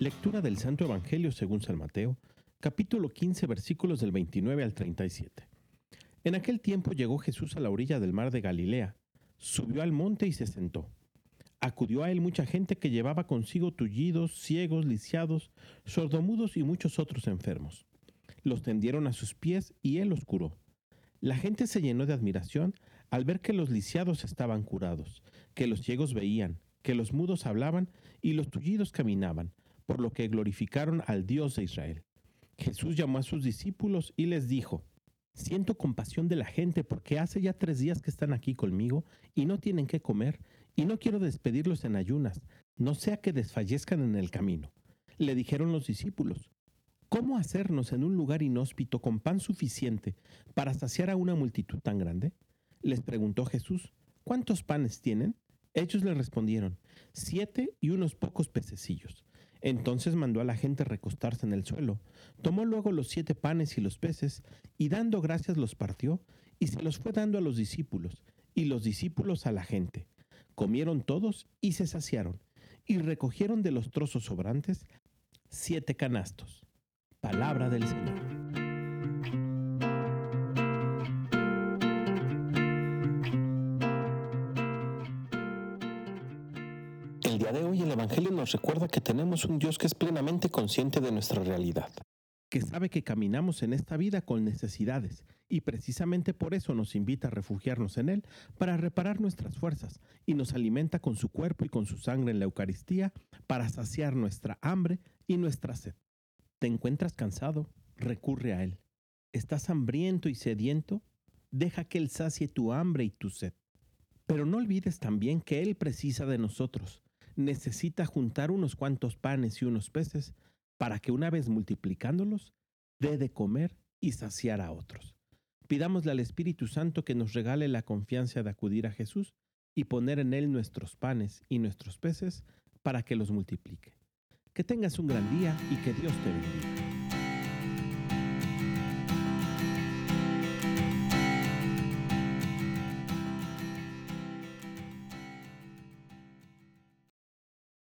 Lectura del Santo Evangelio según San Mateo, capítulo 15, versículos del 29 al 37. En aquel tiempo llegó Jesús a la orilla del mar de Galilea, subió al monte y se sentó. Acudió a él mucha gente que llevaba consigo tullidos, ciegos, lisiados, sordomudos y muchos otros enfermos. Los tendieron a sus pies y él los curó. La gente se llenó de admiración al ver que los lisiados estaban curados, que los ciegos veían, que los mudos hablaban y los tullidos caminaban, por lo que glorificaron al Dios de Israel. Jesús llamó a sus discípulos y les dijo, Siento compasión de la gente porque hace ya tres días que están aquí conmigo y no tienen qué comer, y no quiero despedirlos en ayunas, no sea que desfallezcan en el camino. Le dijeron los discípulos, ¿cómo hacernos en un lugar inhóspito con pan suficiente para saciar a una multitud tan grande? Les preguntó Jesús, ¿cuántos panes tienen? Ellos le respondieron, siete y unos pocos pececillos. Entonces mandó a la gente recostarse en el suelo, tomó luego los siete panes y los peces, y dando gracias los partió, y se los fue dando a los discípulos, y los discípulos a la gente. Comieron todos y se saciaron, y recogieron de los trozos sobrantes siete canastos. Palabra del Señor. El día de hoy el Evangelio nos recuerda que tenemos un Dios que es plenamente consciente de nuestra realidad, que sabe que caminamos en esta vida con necesidades y precisamente por eso nos invita a refugiarnos en Él para reparar nuestras fuerzas y nos alimenta con su cuerpo y con su sangre en la Eucaristía para saciar nuestra hambre y nuestra sed. ¿Te encuentras cansado? Recurre a Él. ¿Estás hambriento y sediento? Deja que Él sacie tu hambre y tu sed. Pero no olvides también que Él precisa de nosotros necesita juntar unos cuantos panes y unos peces para que una vez multiplicándolos, dé de comer y saciar a otros. Pidámosle al Espíritu Santo que nos regale la confianza de acudir a Jesús y poner en Él nuestros panes y nuestros peces para que los multiplique. Que tengas un gran día y que Dios te bendiga.